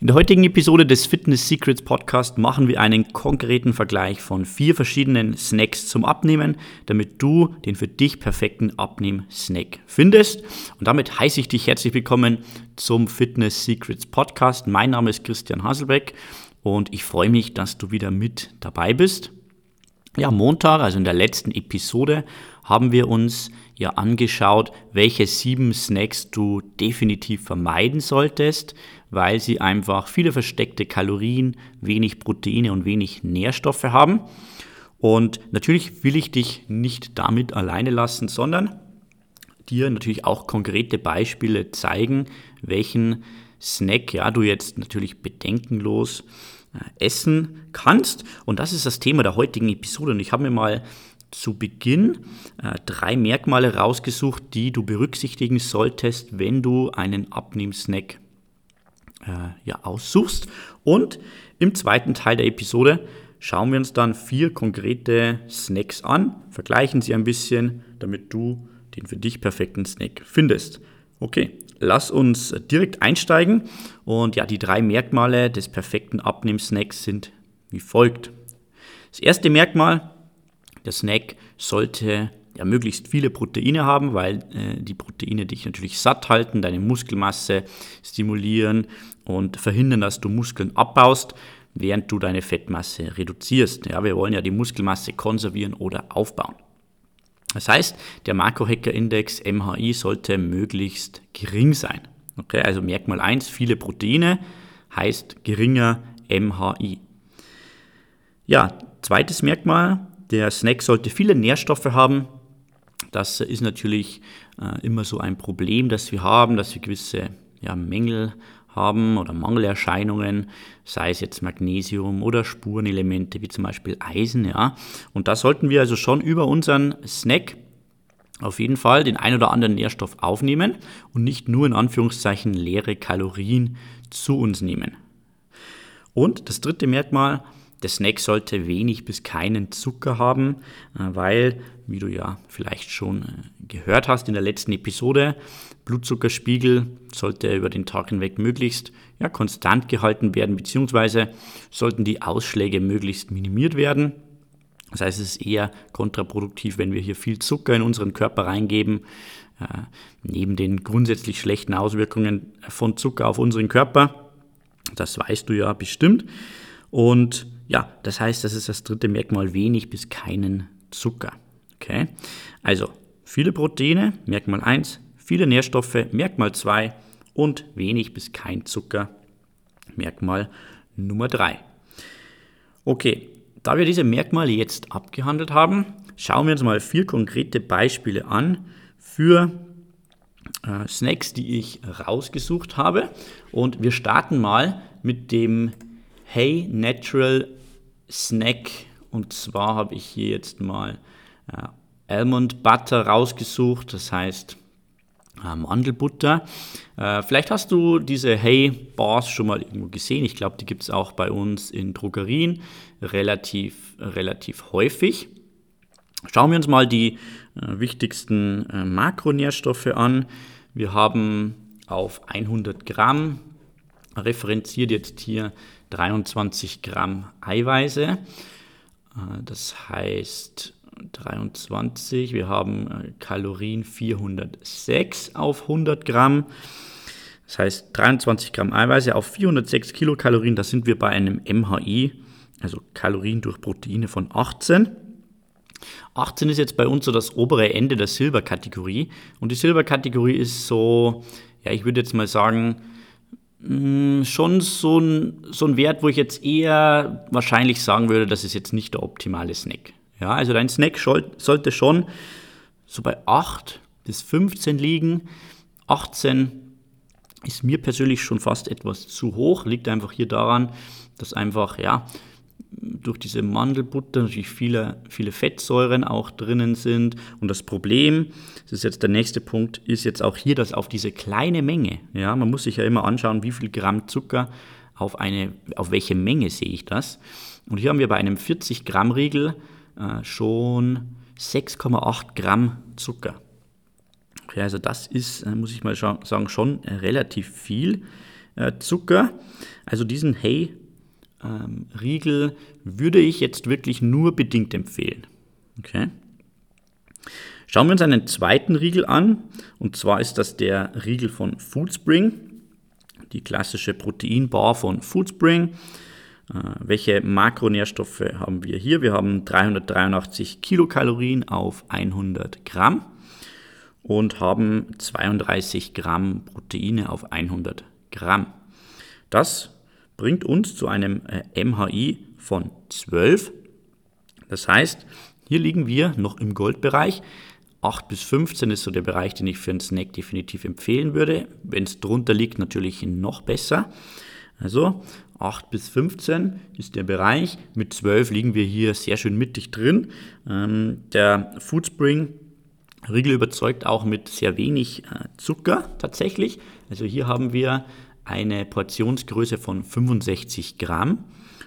In der heutigen Episode des Fitness Secrets Podcast machen wir einen konkreten Vergleich von vier verschiedenen Snacks zum Abnehmen, damit du den für dich perfekten Abnehm-Snack findest. Und damit heiße ich dich herzlich willkommen zum Fitness Secrets Podcast. Mein Name ist Christian Haselbeck und ich freue mich, dass du wieder mit dabei bist. Ja, Montag, also in der letzten Episode, haben wir uns ja angeschaut, welche sieben Snacks du definitiv vermeiden solltest, weil sie einfach viele versteckte Kalorien, wenig Proteine und wenig Nährstoffe haben. Und natürlich will ich dich nicht damit alleine lassen, sondern dir natürlich auch konkrete Beispiele zeigen, welchen Snack ja du jetzt natürlich bedenkenlos äh, essen kannst. Und das ist das Thema der heutigen Episode. Und ich habe mir mal zu Beginn äh, drei Merkmale rausgesucht, die du berücksichtigen solltest, wenn du einen Abnehmsnack äh, ja, aussuchst. Und im zweiten Teil der Episode schauen wir uns dann vier konkrete Snacks an, vergleichen sie ein bisschen, damit du den für dich perfekten Snack findest. Okay, lass uns direkt einsteigen. Und ja, die drei Merkmale des perfekten Abnehmsnacks sind wie folgt. Das erste Merkmal, der Snack sollte ja, möglichst viele Proteine haben, weil äh, die Proteine dich natürlich satt halten, deine Muskelmasse stimulieren und verhindern, dass du Muskeln abbaust, während du deine Fettmasse reduzierst. Ja, wir wollen ja die Muskelmasse konservieren oder aufbauen. Das heißt, der Makrohacker-Index MHI sollte möglichst gering sein. Okay, also Merkmal 1, viele Proteine heißt geringer MHI. Ja, zweites Merkmal, der Snack sollte viele Nährstoffe haben, das ist natürlich äh, immer so ein Problem, das wir haben, dass wir gewisse ja, Mängel haben oder Mangelerscheinungen, sei es jetzt Magnesium oder Spurenelemente wie zum Beispiel Eisen. Ja. Und da sollten wir also schon über unseren Snack auf jeden Fall den ein oder anderen Nährstoff aufnehmen und nicht nur in Anführungszeichen leere Kalorien zu uns nehmen. Und das dritte Merkmal, der Snack sollte wenig bis keinen Zucker haben, äh, weil, wie du ja vielleicht schon äh, gehört hast in der letzten Episode, Blutzuckerspiegel sollte über den Tag hinweg möglichst ja, konstant gehalten werden, beziehungsweise sollten die Ausschläge möglichst minimiert werden. Das heißt, es ist eher kontraproduktiv, wenn wir hier viel Zucker in unseren Körper reingeben, äh, neben den grundsätzlich schlechten Auswirkungen von Zucker auf unseren Körper. Das weißt du ja bestimmt. Und ja, das heißt, das ist das dritte Merkmal, wenig bis keinen Zucker. Okay? Also viele Proteine, Merkmal 1, viele Nährstoffe, Merkmal 2 und wenig bis kein Zucker, Merkmal Nummer 3. Okay, da wir diese Merkmale jetzt abgehandelt haben, schauen wir uns mal vier konkrete Beispiele an für äh, Snacks, die ich rausgesucht habe. Und wir starten mal mit dem Hey Natural Snack. Und zwar habe ich hier jetzt mal äh, Almond Butter rausgesucht, das heißt äh, Mandelbutter. Äh, vielleicht hast du diese Hey Bars schon mal irgendwo gesehen. Ich glaube, die gibt es auch bei uns in Drogerien relativ, relativ häufig. Schauen wir uns mal die äh, wichtigsten äh, Makronährstoffe an. Wir haben auf 100 Gramm referenziert jetzt hier 23 Gramm Eiweiße. Äh, das heißt 23, wir haben äh, Kalorien 406 auf 100 Gramm. Das heißt 23 Gramm Eiweiße auf 406 Kilokalorien, da sind wir bei einem MHI, also Kalorien durch Proteine von 18. 18 ist jetzt bei uns so das obere Ende der Silberkategorie. Und die Silberkategorie ist so, ja, ich würde jetzt mal sagen, schon so ein, so ein Wert, wo ich jetzt eher wahrscheinlich sagen würde, das ist jetzt nicht der optimale Snack. Ja, also dein Snack sollte schon so bei 8 bis 15 liegen. 18 ist mir persönlich schon fast etwas zu hoch, liegt einfach hier daran, dass einfach, ja, durch diese Mandelbutter natürlich viele, viele Fettsäuren auch drinnen sind. Und das Problem, das ist jetzt der nächste Punkt, ist jetzt auch hier, dass auf diese kleine Menge, ja, man muss sich ja immer anschauen, wie viel Gramm Zucker auf eine, auf welche Menge sehe ich das. Und hier haben wir bei einem 40 Gramm Riegel äh, schon 6,8 Gramm Zucker. Okay, also das ist, äh, muss ich mal sagen, schon relativ viel. äh, Zucker. Also diesen Hey-Riegel ähm, würde ich jetzt wirklich nur bedingt empfehlen. Okay. Schauen wir uns einen zweiten Riegel an. Und zwar ist das der Riegel von Foodspring. Die klassische Proteinbar von Foodspring. Äh, welche Makronährstoffe haben wir hier? Wir haben 383 Kilokalorien auf 100 Gramm und haben 32 Gramm Proteine auf 100 Gramm. Das bringt uns zu einem äh, MHI von 12. Das heißt, hier liegen wir noch im Goldbereich. 8 bis 15 ist so der Bereich, den ich für einen Snack definitiv empfehlen würde. Wenn es drunter liegt, natürlich noch besser. Also 8 bis 15 ist der Bereich. Mit 12 liegen wir hier sehr schön mittig drin. Ähm, der Foodspring Riegel überzeugt auch mit sehr wenig äh, Zucker tatsächlich. Also hier haben wir eine Portionsgröße von 65 Gramm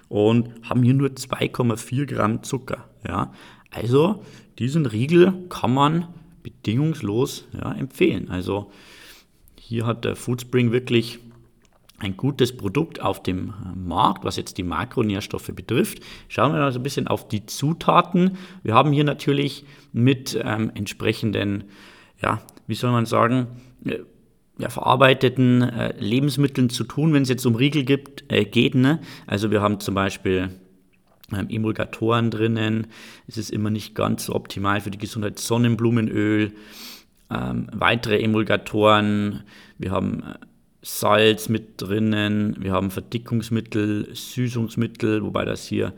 und haben hier nur 2,4 Gramm Zucker. Ja. Also diesen Riegel kann man bedingungslos ja, empfehlen. Also hier hat der Foodspring wirklich ein gutes Produkt auf dem äh, Markt, was jetzt die Makronährstoffe betrifft. Schauen wir also ein bisschen auf die Zutaten. Wir haben hier natürlich mit ähm, entsprechenden, ja, wie soll man sagen, äh, ja, verarbeiteten äh, Lebensmitteln zu tun, wenn es jetzt um Riegel gibt, äh, geht. Ne? Also wir haben zum Beispiel ähm, Emulgatoren drinnen. Es ist immer nicht ganz so optimal für die Gesundheit. Sonnenblumenöl, ähm, weitere Emulgatoren. Wir haben äh, Salz mit drinnen, wir haben Verdickungsmittel, Süßungsmittel, wobei das hier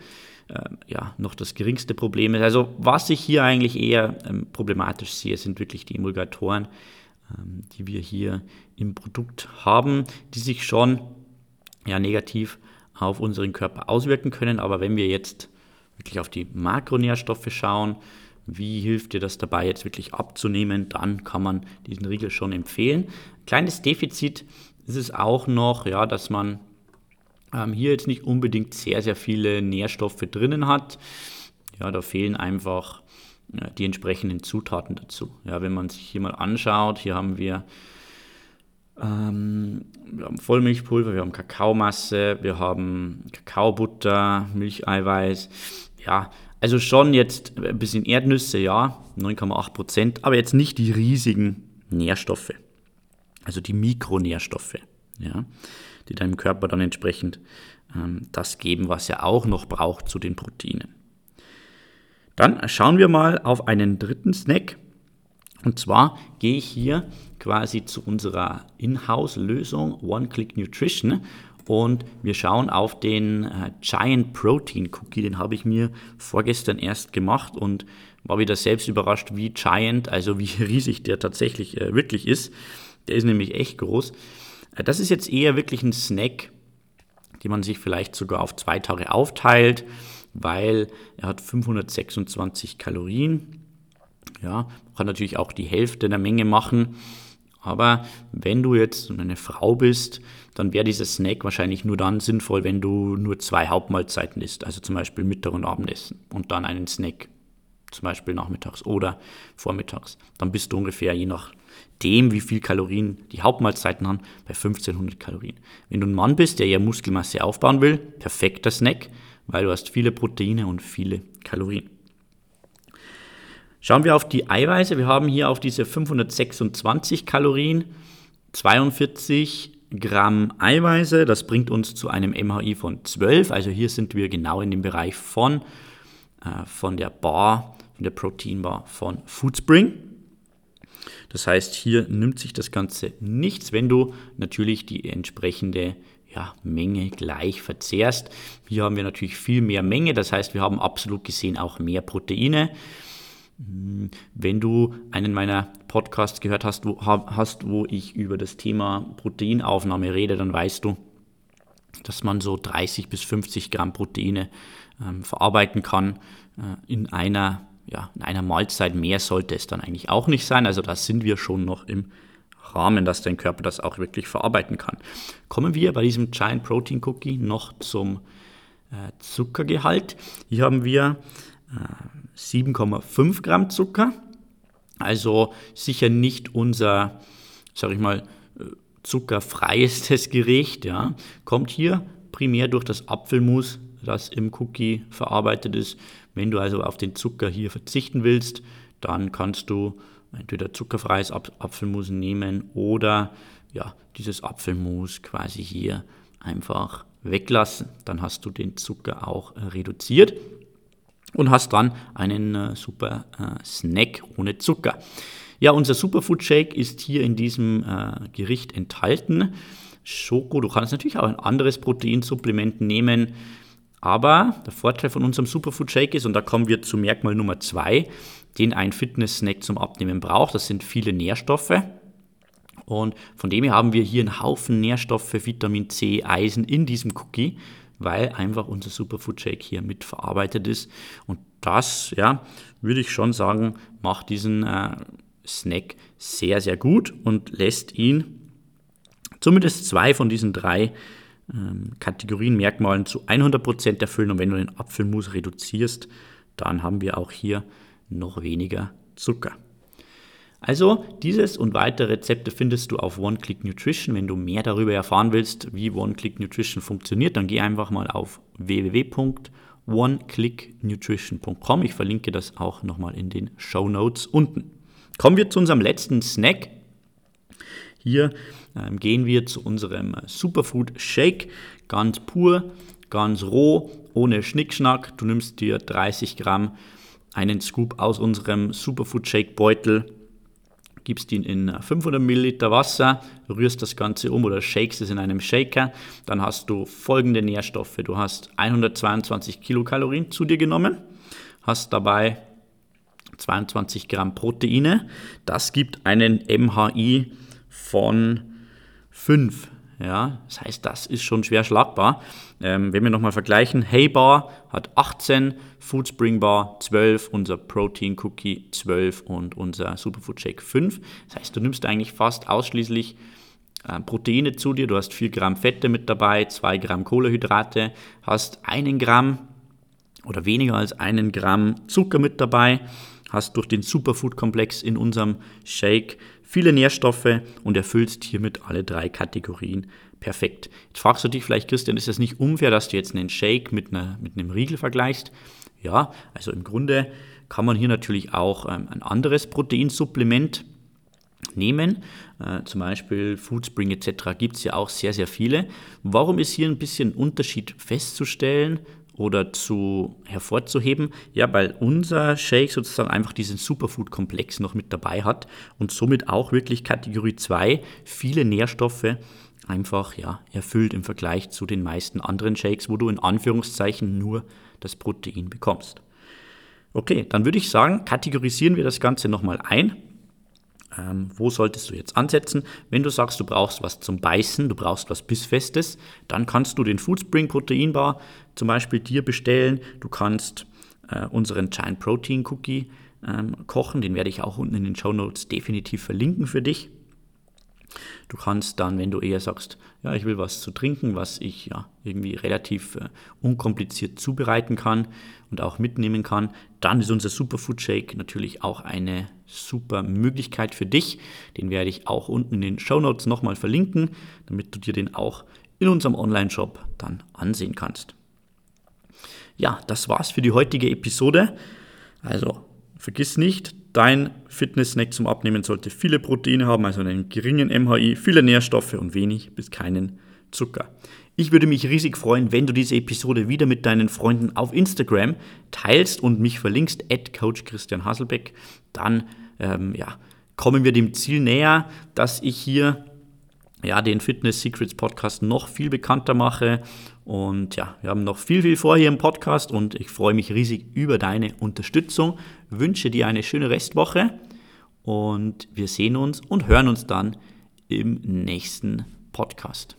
äh, ja, noch das geringste Problem ist. Also was ich hier eigentlich eher ähm, problematisch sehe, sind wirklich die Emulgatoren, ähm, die wir hier im Produkt haben, die sich schon ja, negativ auf unseren Körper auswirken können. Aber wenn wir jetzt wirklich auf die Makronährstoffe schauen, wie hilft dir das dabei, jetzt wirklich abzunehmen, dann kann man diesen Riegel schon empfehlen. Kleines Defizit ist es auch noch, ja, dass man ähm, hier jetzt nicht unbedingt sehr, sehr viele Nährstoffe drinnen hat. Ja, da fehlen einfach die entsprechenden Zutaten dazu. Ja, wenn man sich hier mal anschaut, hier haben wir, ähm, wir haben Vollmilchpulver, wir haben Kakaomasse, wir haben Kakaobutter, Milcheiweiß. Ja, also schon jetzt ein bisschen Erdnüsse, ja, 9,8 Prozent, aber jetzt nicht die riesigen Nährstoffe also die Mikronährstoffe, ja, die deinem Körper dann entsprechend ähm, das geben, was er auch noch braucht zu den Proteinen. Dann schauen wir mal auf einen dritten Snack. Und zwar gehe ich hier quasi zu unserer Inhouse-Lösung One-Click Nutrition und wir schauen auf den äh, Giant Protein Cookie. Den habe ich mir vorgestern erst gemacht und war wieder selbst überrascht, wie giant, also wie riesig der tatsächlich äh, wirklich ist. Der ist nämlich echt groß. Äh, das ist jetzt eher wirklich ein Snack, den man sich vielleicht sogar auf zwei Tage aufteilt, weil er hat 526 Kalorien. Ja, kann natürlich auch die Hälfte der Menge machen. Aber wenn du jetzt eine Frau bist, dann wäre dieser Snack wahrscheinlich nur dann sinnvoll, wenn du nur zwei Hauptmahlzeiten isst, also zum Beispiel Mittag und Abendessen und dann einen Snack, zum Beispiel nachmittags oder vormittags. Dann bist du ungefähr je nach dem, wie viel Kalorien die Hauptmahlzeiten haben, bei 1500 Kalorien. Wenn du ein Mann bist, der ja Muskelmasse aufbauen will, perfekter Snack, weil du hast viele Proteine und viele Kalorien. Schauen wir auf die Eiweiße. Wir haben hier auf diese 526 Kalorien 42 Gramm Eiweiße. Das bringt uns zu einem MHI von 12. Also hier sind wir genau in dem Bereich von, äh, von der Bar, von der Proteinbar von Foodspring. Das heißt, hier nimmt sich das Ganze nichts, wenn du natürlich die entsprechende ja, Menge gleich verzehrst. Hier haben wir natürlich viel mehr Menge, das heißt, wir haben absolut gesehen auch mehr Proteine. Hm, wenn du einen meiner Podcasts gehört hast wo, hast, wo ich über das Thema Proteinaufnahme rede, dann weißt du, dass man so 30 bis 50 Gramm Proteine ähm, verarbeiten kann äh, in einer ja, in einer Mahlzeit mehr sollte es dann eigentlich auch nicht sein. Also da sind wir schon noch im Rahmen, dass dein Körper das auch wirklich verarbeiten kann. Kommen wir bei diesem Giant Protein Cookie noch zum äh, Zuckergehalt. Hier haben wir äh, 7,5 Gramm Zucker. Also sicher nicht unser, sag ich mal, äh, zuckerfreiestes Gericht. Ja. Kommt hier primär durch das Apfelmus, das im Cookie verarbeitet ist. Wenn du also auf den Zucker hier verzichten willst, dann kannst du entweder zuckerfreies Apfelmus nehmen oder ja, dieses Apfelmus quasi hier einfach weglassen. Dann hast du den Zucker auch reduziert und hast dann einen äh, super äh, Snack ohne Zucker. Ja, unser Superfood Shake ist hier in diesem äh, Gericht enthalten. Schoko, du kannst natürlich auch ein anderes Proteinsupplement nehmen, aber der Vorteil von unserem Superfood Shake ist, und da kommen wir zu Merkmal Nummer zwei, den ein Fitness-Snack zum Abnehmen braucht. Das sind viele Nährstoffe. Und von dem her haben wir hier einen Haufen Nährstoffe, Vitamin C, Eisen in diesem Cookie, weil einfach unser Superfood Shake hier mitverarbeitet ist. Und das, ja, würde ich schon sagen, macht diesen äh, Snack sehr, sehr gut und lässt ihn zumindest zwei von diesen drei ähm, Kategorien, Merkmalen zu 100% erfüllen. Und wenn du den Apfelmus reduzierst, dann haben wir auch hier noch weniger Zucker. Also dieses und weitere Rezepte findest du auf One-Click Nutrition. Wenn du mehr darüber erfahren willst, wie One-Click Nutrition funktioniert, dann geh einfach mal auf www.oneclicknutrition.com. Ich verlinke das auch nochmal in den Show Notes unten. Kommen wir zu unserem letzten Snack. Hier ähm, gehen wir zu unserem Superfood Shake, ganz pur, ganz roh, ohne Schnickschnack. Du nimmst dir 30 Gramm einen Scoop aus unserem Superfood Shake Beutel gibst ihn in 500 Milliliter Wasser, rührst das Ganze um oder shakes es in einem Shaker. Dann hast du folgende Nährstoffe. Du hast 122 Kilokalorien zu dir genommen, hast dabei 22 Gramm Proteine. Das gibt einen MHI von 5. Ja, das heißt, das ist schon schwer schlagbar. Ähm, wenn wir nochmal vergleichen, Hey Bar hat 18, Food Spring Bar 12, unser Protein Cookie 12 und unser Superfood Shake 5. Das heißt, du nimmst eigentlich fast ausschließlich äh, Proteine zu dir. Du hast 4 Gramm Fette mit dabei, 2 Gramm Kohlenhydrate, hast 1 Gramm oder weniger als 1 Gramm Zucker mit dabei, hast durch den Superfood-Komplex in unserem Shake viele Nährstoffe und erfüllst hiermit alle drei Kategorien perfekt. Jetzt fragst du dich vielleicht, Christian, ist das nicht unfair, dass du jetzt einen Shake mit, einer, mit einem Riegel vergleichst? Ja, also im Grunde kann man hier natürlich auch ähm, ein anderes Proteinsupplement nehmen. Äh, zum Beispiel Foodspring etc. gibt es ja auch sehr, sehr viele. Warum ist hier ein bisschen Unterschied festzustellen oder zu hervorzuheben? Ja, weil unser Shake sozusagen einfach diesen Superfood-Komplex noch mit dabei hat und somit auch wirklich Kategorie 2 viele Nährstoffe einfach ja, erfüllt im Vergleich zu den meisten anderen Shakes, wo du in Anführungszeichen nur das Protein bekommst. Okay, dann würde ich sagen, kategorisieren wir das Ganze nochmal ein. Ähm, wo solltest du jetzt ansetzen? Wenn du sagst, du brauchst was zum Beißen, du brauchst was Bissfestes, dann kannst du den Foodspring Protein Bar zum Beispiel dir bestellen. Du kannst äh, unseren Giant Protein Cookie ähm, kochen, den werde ich auch unten in den Show Notes definitiv verlinken für dich. Du kannst dann, wenn du eher sagst, ja, ich will was zu trinken, was ich ja irgendwie relativ äh, unkompliziert zubereiten kann und auch mitnehmen kann, dann ist unser Superfood Shake natürlich auch eine super Möglichkeit für dich. Den werde ich auch unten in den Show Notes nochmal verlinken, damit du dir den auch in unserem Online-Shop dann ansehen kannst. Ja, das war's für die heutige Episode. Also vergiss nicht, Dein Fitness-Snack zum Abnehmen sollte viele Proteine haben, also einen geringen MHI, viele Nährstoffe und wenig bis keinen Zucker. Ich würde mich riesig freuen, wenn du diese Episode wieder mit deinen Freunden auf Instagram teilst und mich verlinkst, at Coach Christian Hasselbeck. Dann ähm, ja, kommen wir dem Ziel näher, dass ich hier ja, den Fitness Secrets Podcast noch viel bekannter mache. Und ja, wir haben noch viel, viel vor hier im Podcast und ich freue mich riesig über deine Unterstützung. Wünsche dir eine schöne Restwoche und wir sehen uns und hören uns dann im nächsten Podcast.